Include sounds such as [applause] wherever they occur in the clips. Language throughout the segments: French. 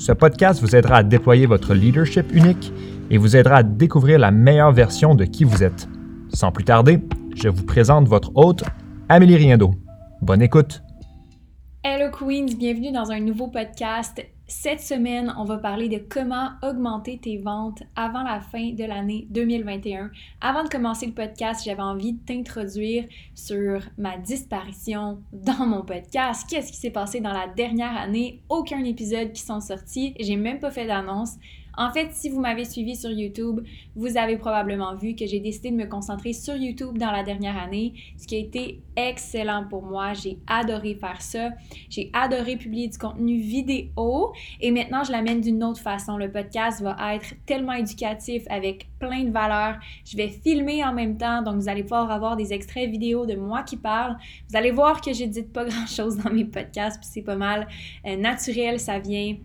ce podcast vous aidera à déployer votre leadership unique et vous aidera à découvrir la meilleure version de qui vous êtes. Sans plus tarder, je vous présente votre hôte, Amélie Riendo. Bonne écoute! Hello Queens, bienvenue dans un nouveau podcast. Cette semaine, on va parler de comment augmenter tes ventes avant la fin de l'année 2021. Avant de commencer le podcast, j'avais envie de t'introduire sur ma disparition dans mon podcast. Qu'est-ce qui s'est passé dans la dernière année? Aucun épisode qui sont sortis. J'ai même pas fait d'annonce. En fait, si vous m'avez suivi sur YouTube, vous avez probablement vu que j'ai décidé de me concentrer sur YouTube dans la dernière année, ce qui a été excellent pour moi. J'ai adoré faire ça. J'ai adoré publier du contenu vidéo et maintenant je l'amène d'une autre façon. Le podcast va être tellement éducatif avec plein de valeurs. Je vais filmer en même temps, donc vous allez pouvoir avoir des extraits vidéo de moi qui parle. Vous allez voir que j'édite pas [laughs] grand-chose dans mes podcasts, puis c'est pas mal euh, naturel, ça vient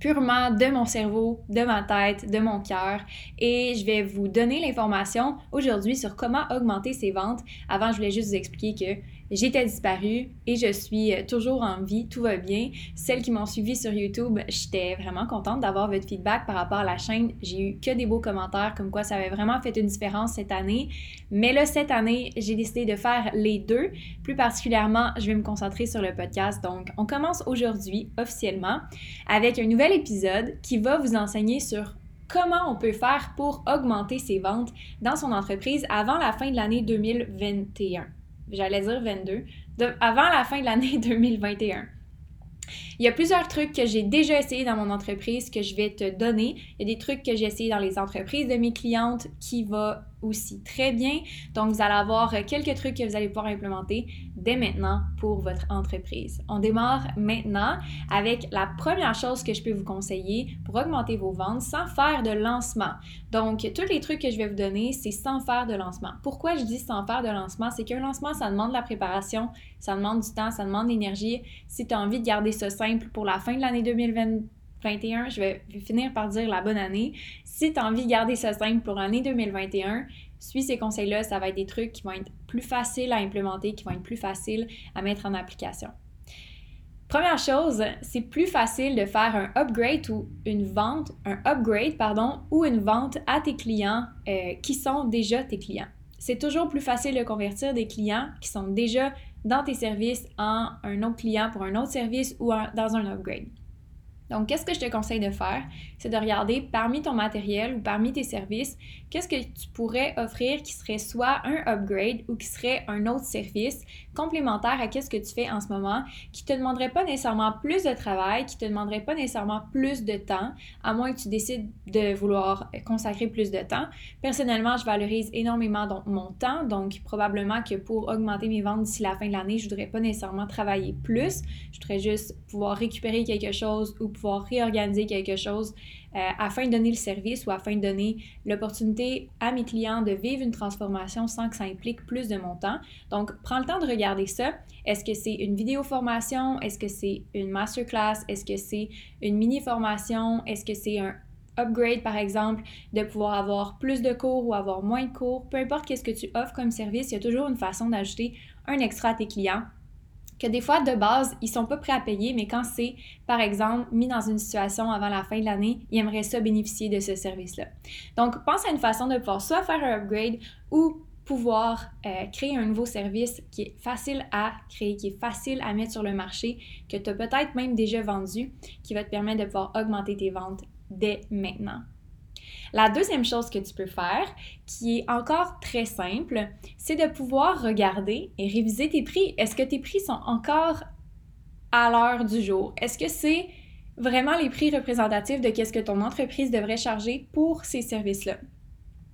purement de mon cerveau, de ma tête, de mon cœur et je vais vous donner l'information aujourd'hui sur comment augmenter ses ventes. Avant, je voulais juste vous expliquer que J'étais disparue et je suis euh, toujours en vie, tout va bien. Celles qui m'ont suivi sur YouTube, j'étais vraiment contente d'avoir votre feedback par rapport à la chaîne. J'ai eu que des beaux commentaires comme quoi ça avait vraiment fait une différence cette année. Mais là, cette année, j'ai décidé de faire les deux. Plus particulièrement, je vais me concentrer sur le podcast. Donc, on commence aujourd'hui officiellement avec un nouvel épisode qui va vous enseigner sur comment on peut faire pour augmenter ses ventes dans son entreprise avant la fin de l'année 2021 j'allais dire 22, avant la fin de l'année [laughs] 2021. Il y a plusieurs trucs que j'ai déjà essayé dans mon entreprise que je vais te donner. Il y a des trucs que j'ai essayé dans les entreprises de mes clientes qui vont aussi très bien. Donc, vous allez avoir quelques trucs que vous allez pouvoir implémenter dès maintenant pour votre entreprise. On démarre maintenant avec la première chose que je peux vous conseiller pour augmenter vos ventes sans faire de lancement. Donc, tous les trucs que je vais vous donner, c'est sans faire de lancement. Pourquoi je dis sans faire de lancement? C'est qu'un lancement, ça demande de la préparation, ça demande du temps, ça demande de l'énergie. Si tu as envie de garder ça simple pour la fin de l'année 2021, je vais finir par dire la bonne année. Si tu as envie de garder ça simple pour l'année 2021, suis ces conseils-là, ça va être des trucs qui vont être plus faciles à implémenter, qui vont être plus faciles à mettre en application. Première chose, c'est plus facile de faire un upgrade ou une vente, un upgrade, pardon, ou une vente à tes clients euh, qui sont déjà tes clients. C'est toujours plus facile de convertir des clients qui sont déjà dans tes services en un autre client pour un autre service ou dans un upgrade. Donc, qu'est-ce que je te conseille de faire? C'est de regarder parmi ton matériel ou parmi tes services, qu'est-ce que tu pourrais offrir qui serait soit un upgrade ou qui serait un autre service complémentaire à ce que tu fais en ce moment, qui te demanderait pas nécessairement plus de travail, qui te demanderait pas nécessairement plus de temps, à moins que tu décides de vouloir consacrer plus de temps. Personnellement, je valorise énormément mon temps, donc probablement que pour augmenter mes ventes d'ici la fin de l'année, je ne voudrais pas nécessairement travailler plus, je voudrais juste pouvoir récupérer quelque chose ou pouvoir réorganiser quelque chose euh, afin de donner le service ou afin de donner l'opportunité à mes clients de vivre une transformation sans que ça implique plus de mon temps. Donc, prends le temps de regarder ça. Est-ce que c'est une vidéo formation? Est-ce que c'est une masterclass? Est-ce que c'est une mini formation? Est-ce que c'est un upgrade, par exemple, de pouvoir avoir plus de cours ou avoir moins de cours? Peu importe qu'est-ce que tu offres comme service, il y a toujours une façon d'ajouter un extra à tes clients que des fois, de base, ils sont pas prêts à payer, mais quand c'est, par exemple, mis dans une situation avant la fin de l'année, ils aimeraient ça bénéficier de ce service-là. Donc, pense à une façon de pouvoir soit faire un upgrade ou pouvoir euh, créer un nouveau service qui est facile à créer, qui est facile à mettre sur le marché, que tu as peut-être même déjà vendu, qui va te permettre de pouvoir augmenter tes ventes dès maintenant. La deuxième chose que tu peux faire, qui est encore très simple, c'est de pouvoir regarder et réviser tes prix. Est-ce que tes prix sont encore à l'heure du jour? Est-ce que c'est vraiment les prix représentatifs de qu'est-ce que ton entreprise devrait charger pour ces services-là?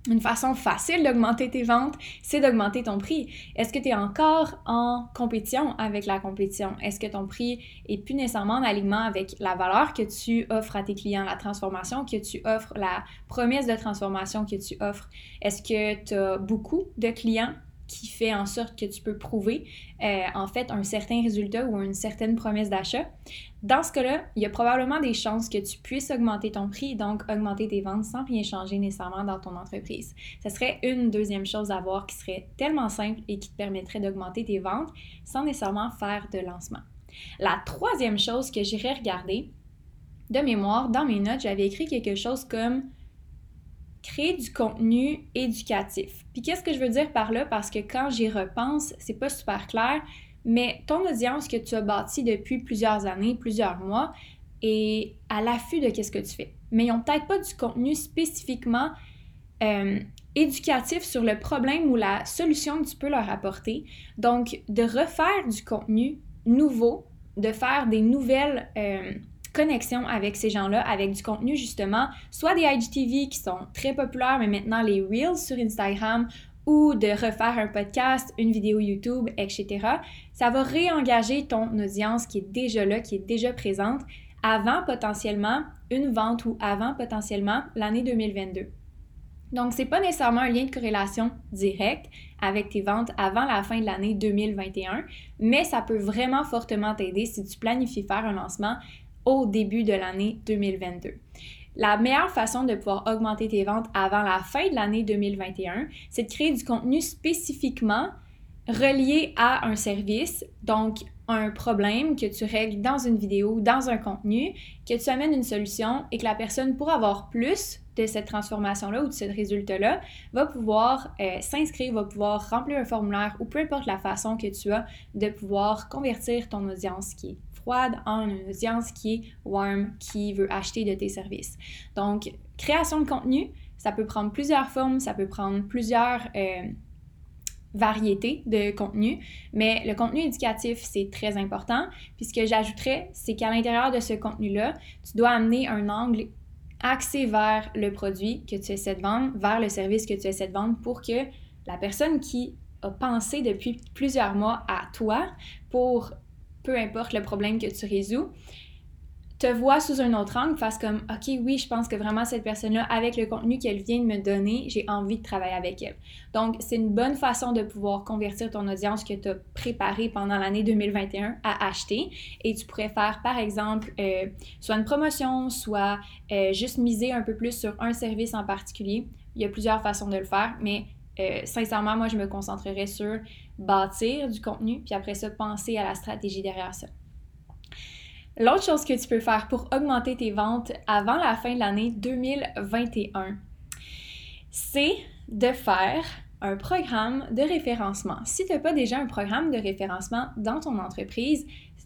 Une façon facile d'augmenter tes ventes, c'est d'augmenter ton prix. Est-ce que tu es encore en compétition avec la compétition? Est-ce que ton prix est plus nécessairement en alignement avec la valeur que tu offres à tes clients, la transformation que tu offres, la promesse de transformation que tu offres? Est-ce que tu as beaucoup de clients qui fait en sorte que tu peux prouver euh, en fait un certain résultat ou une certaine promesse d'achat. Dans ce cas-là, il y a probablement des chances que tu puisses augmenter ton prix, donc augmenter tes ventes sans rien changer nécessairement dans ton entreprise. Ce serait une deuxième chose à voir qui serait tellement simple et qui te permettrait d'augmenter tes ventes sans nécessairement faire de lancement. La troisième chose que j'irais regarder, de mémoire, dans mes notes, j'avais écrit quelque chose comme créer du contenu éducatif. Puis qu'est-ce que je veux dire par là? Parce que quand j'y repense, c'est pas super clair, mais ton audience que tu as bâtie depuis plusieurs années, plusieurs mois, est à l'affût de qu'est-ce que tu fais. Mais ils n'ont peut-être pas du contenu spécifiquement euh, éducatif sur le problème ou la solution que tu peux leur apporter. Donc, de refaire du contenu nouveau, de faire des nouvelles... Euh, connexion avec ces gens-là, avec du contenu justement, soit des IGTV qui sont très populaires, mais maintenant les Reels sur Instagram ou de refaire un podcast, une vidéo YouTube, etc. Ça va réengager ton audience qui est déjà là, qui est déjà présente avant potentiellement une vente ou avant potentiellement l'année 2022. Donc, ce n'est pas nécessairement un lien de corrélation direct avec tes ventes avant la fin de l'année 2021, mais ça peut vraiment fortement t'aider si tu planifies faire un lancement au début de l'année 2022. La meilleure façon de pouvoir augmenter tes ventes avant la fin de l'année 2021, c'est de créer du contenu spécifiquement relié à un service, donc un problème que tu règles dans une vidéo, dans un contenu, que tu amènes une solution et que la personne, pour avoir plus de cette transformation-là ou de ce résultat-là, va pouvoir euh, s'inscrire, va pouvoir remplir un formulaire ou peu importe la façon que tu as de pouvoir convertir ton audience qui est en une audience qui est warm, qui veut acheter de tes services. Donc, création de contenu, ça peut prendre plusieurs formes, ça peut prendre plusieurs euh, variétés de contenu, mais le contenu éducatif, c'est très important. Puis ce que j'ajouterais, c'est qu'à l'intérieur de ce contenu-là, tu dois amener un angle axé vers le produit que tu essaies de vendre, vers le service que tu essaies de vendre pour que la personne qui a pensé depuis plusieurs mois à toi pour peu importe le problème que tu résous, te vois sous un autre angle, fasse comme OK, oui, je pense que vraiment cette personne-là, avec le contenu qu'elle vient de me donner, j'ai envie de travailler avec elle. Donc, c'est une bonne façon de pouvoir convertir ton audience que tu as préparée pendant l'année 2021 à acheter. Et tu pourrais faire, par exemple, euh, soit une promotion, soit euh, juste miser un peu plus sur un service en particulier. Il y a plusieurs façons de le faire, mais euh, sincèrement, moi, je me concentrerai sur bâtir du contenu, puis après ça, penser à la stratégie derrière ça. L'autre chose que tu peux faire pour augmenter tes ventes avant la fin de l'année 2021, c'est de faire un programme de référencement. Si tu n'as pas déjà un programme de référencement dans ton entreprise,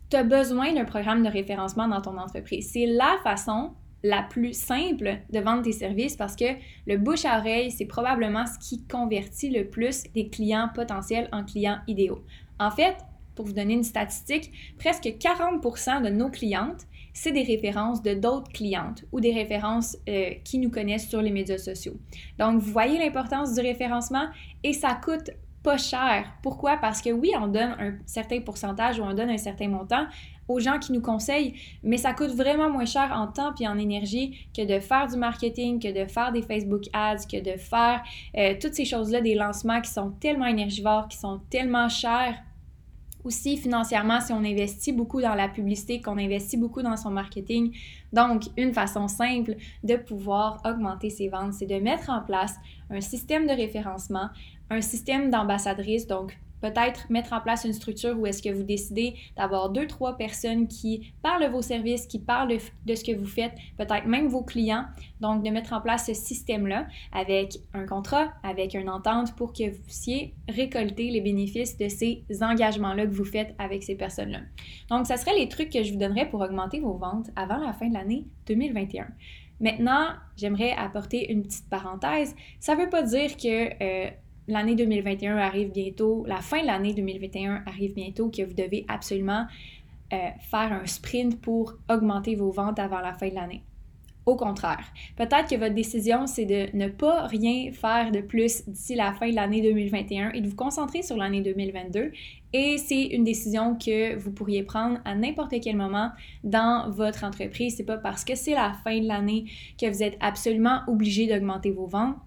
tu as besoin d'un programme de référencement dans ton entreprise. C'est la façon la plus simple de vendre tes services parce que le bouche à oreille, c'est probablement ce qui convertit le plus des clients potentiels en clients idéaux. En fait, pour vous donner une statistique, presque 40% de nos clientes, c'est des références de d'autres clientes ou des références euh, qui nous connaissent sur les médias sociaux. Donc, vous voyez l'importance du référencement et ça coûte pas cher. Pourquoi? Parce que oui, on donne un certain pourcentage ou on donne un certain montant aux gens qui nous conseillent, mais ça coûte vraiment moins cher en temps et en énergie que de faire du marketing, que de faire des Facebook ads, que de faire euh, toutes ces choses-là, des lancements qui sont tellement énergivores, qui sont tellement chers. Aussi, financièrement, si on investit beaucoup dans la publicité, qu'on investit beaucoup dans son marketing. Donc, une façon simple de pouvoir augmenter ses ventes, c'est de mettre en place un système de référencement, un système d'ambassadrice, donc peut-être mettre en place une structure où est-ce que vous décidez d'avoir deux, trois personnes qui parlent de vos services, qui parlent de, ce que vous faites, peut-être même vos clients. Donc, de mettre en place ce système-là avec un contrat, avec une entente pour que vous puissiez récolter les bénéfices de ces engagements-là que vous faites avec ces personnes-là. Donc, ça serait les trucs que je vous donnerais pour augmenter vos ventes avant la fin de l'année 2021. Maintenant, j'aimerais apporter une petite parenthèse. Ça ne veut pas dire que euh, l'année 2021 arrive bientôt, la fin de l'année 2021 arrive bientôt, que vous devez absolument euh, faire un sprint pour augmenter vos ventes avant la fin de l'année. Au contraire, peut-être que votre décision, c'est de ne pas rien faire de plus d'ici la fin de l'année 2021 et de vous concentrer sur l'année 2022. Et c'est une décision que vous pourriez prendre à n'importe quel moment dans votre entreprise. C'est pas parce que c'est la fin de l'année que vous êtes absolument obligé d'augmenter vos ventes.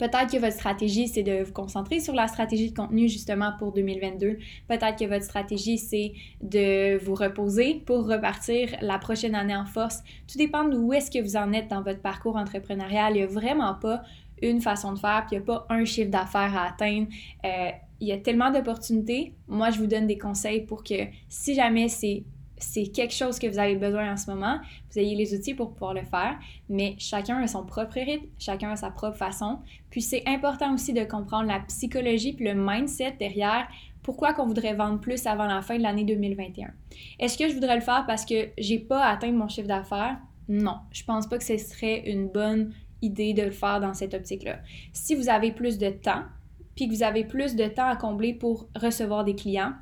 Peut-être que votre stratégie, c'est de vous concentrer sur la stratégie de contenu justement pour 2022. Peut-être que votre stratégie, c'est de vous reposer pour repartir la prochaine année en force. Tout dépend de où est-ce que vous en êtes dans votre parcours entrepreneurial. Il n'y a vraiment pas une façon de faire, puis il n'y a pas un chiffre d'affaires à atteindre. Euh, il y a tellement d'opportunités. Moi, je vous donne des conseils pour que si jamais c'est c'est quelque chose que vous avez besoin en ce moment, vous ayez les outils pour pouvoir le faire, mais chacun a son propre rythme, chacun a sa propre façon. Puis c'est important aussi de comprendre la psychologie puis le mindset derrière pourquoi qu'on voudrait vendre plus avant la fin de l'année 2021. Est-ce que je voudrais le faire parce que j'ai pas atteint mon chiffre d'affaires? Non, je pense pas que ce serait une bonne idée de le faire dans cette optique-là. Si vous avez plus de temps, puis que vous avez plus de temps à combler pour recevoir des clients,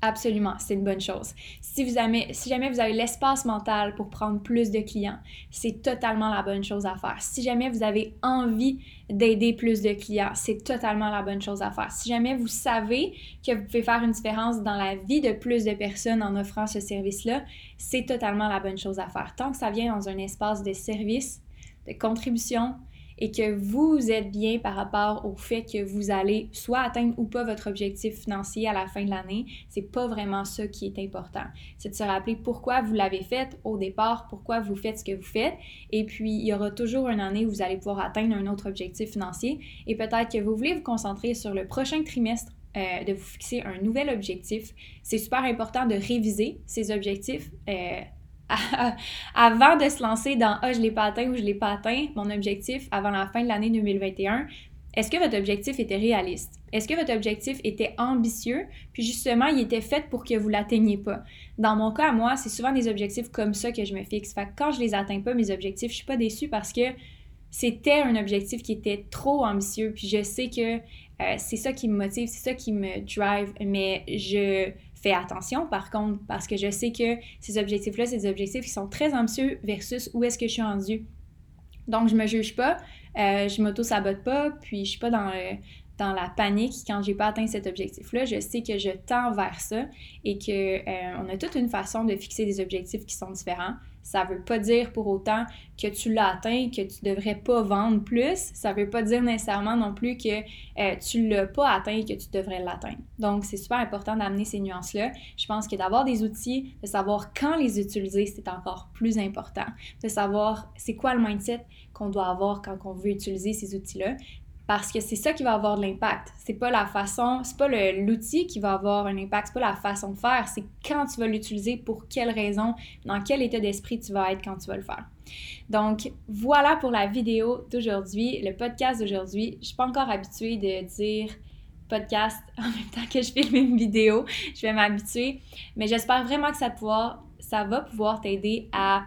Absolument, c'est une bonne chose. Si, jamais vous avez l'espace mental pour prendre plus de clients, c'est totalement la bonne chose à faire. Si jamais vous avez envie d'aider plus de clients, c'est totalement la bonne chose à faire. Si jamais vous savez que vous pouvez faire une différence dans la vie de plus de personnes en offrant ce service-là, c'est totalement la bonne chose à faire. Tant que ça vient dans un espace de service, de contribution, et que vous êtes bien par rapport au fait que vous allez soit atteindre ou pas votre objectif financier à la fin de l'année, c'est pas vraiment ça qui est important. C'est de se rappeler pourquoi vous l'avez fait au départ, pourquoi vous faites ce que vous faites, et puis il y aura toujours une année où vous allez pouvoir atteindre un autre objectif financier, et peut-être que vous voulez vous concentrer sur le prochain trimestre euh, de vous fixer un nouvel objectif. C'est super important de réviser ces objectifs. Euh, [laughs] avant de se lancer dans Ah, je l'ai pas atteint ou je l'ai pas atteint, mon objectif avant la fin de l'année 2021, est-ce que votre objectif était réaliste? Est-ce que votre objectif était ambitieux? Puis justement, il était fait pour que vous l'atteigniez pas. Dans mon cas, moi, c'est souvent des objectifs comme ça que je me fixe. Fait que quand je les atteins pas, mes objectifs, je suis pas déçue parce que c'était un objectif qui était trop ambitieux. Puis je sais que euh, c'est ça qui me motive, c'est ça qui me drive, mais je Fais attention par contre parce que je sais que ces objectifs-là, c'est des objectifs qui sont très ambitieux versus où est-ce que je suis rendue. Donc, je me juge pas, euh, je m'auto-sabote pas, puis je suis pas dans, euh, dans la panique quand j'ai pas atteint cet objectif-là. Je sais que je tends vers ça et qu'on euh, on a toute une façon de fixer des objectifs qui sont différents. Ça veut pas dire pour autant que tu l'as atteint, que tu devrais pas vendre plus. Ça veut pas dire nécessairement non plus que euh, tu l'as pas atteint et que tu devrais l'atteindre. Donc, c'est super important d'amener ces nuances-là. Je pense que d'avoir des outils, de savoir quand les utiliser, c'est encore plus important. De savoir c'est quoi le mindset qu'on doit avoir quand on veut utiliser ces outils-là parce que c'est ça qui va avoir de l'impact. C'est pas la façon, c'est pas l'outil qui va avoir un impact, c'est pas la façon de faire, c'est quand tu vas l'utiliser, pour quelle raison, dans quel état d'esprit tu vas être quand tu vas le faire. Donc voilà pour la vidéo d'aujourd'hui, le podcast d'aujourd'hui. Je suis pas encore habituée de dire podcast [laughs] en même temps que je filme une vidéo. Je vais m'habituer, mais j'espère vraiment que ça va pouvoir t'aider à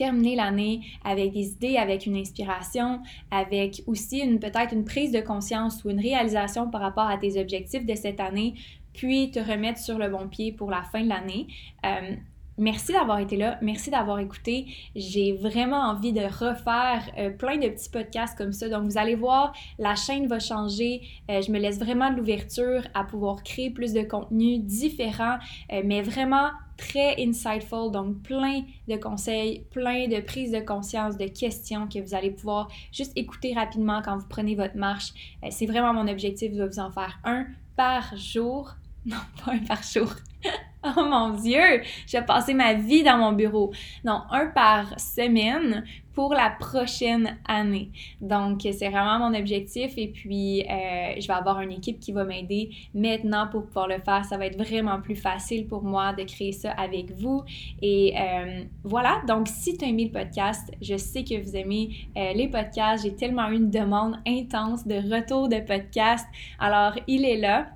terminer l'année avec des idées, avec une inspiration, avec aussi une peut-être une prise de conscience ou une réalisation par rapport à tes objectifs de cette année, puis te remettre sur le bon pied pour la fin de l'année. Euh, Merci d'avoir été là, merci d'avoir écouté. J'ai vraiment envie de refaire euh, plein de petits podcasts comme ça. Donc, vous allez voir, la chaîne va changer. Euh, je me laisse vraiment de l'ouverture à pouvoir créer plus de contenu différent, euh, mais vraiment très insightful. Donc, plein de conseils, plein de prises de conscience, de questions que vous allez pouvoir juste écouter rapidement quand vous prenez votre marche. C'est vraiment mon objectif de vous en faire un par jour. Non, [laughs] pas un par jour. [laughs] Oh mon Dieu, j'ai passé ma vie dans mon bureau. Non, un par semaine pour la prochaine année. Donc, c'est vraiment mon objectif et puis euh, je vais avoir une équipe qui va m'aider maintenant pour pouvoir le faire. Ça va être vraiment plus facile pour moi de créer ça avec vous. Et euh, voilà, donc si tu as aimé le podcast, je sais que vous aimez euh, les podcasts. J'ai tellement eu une demande intense de retour de podcast. Alors, il est là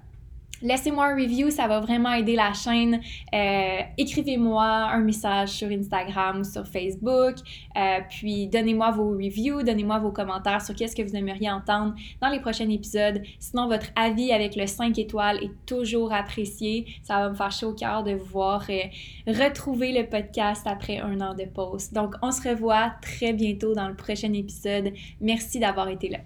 Laissez-moi un review, ça va vraiment aider la chaîne. Euh, écrivez-moi un message sur Instagram sur Facebook. Euh, puis donnez-moi vos reviews, donnez-moi vos commentaires sur qu'est-ce que vous aimeriez entendre dans les prochains épisodes. Sinon, votre avis avec le 5 étoiles est toujours apprécié. Ça va me faire chaud au cœur de vous voir euh, retrouver le podcast après un an de pause. Donc, on se revoit très bientôt dans le prochain épisode. Merci d'avoir été là.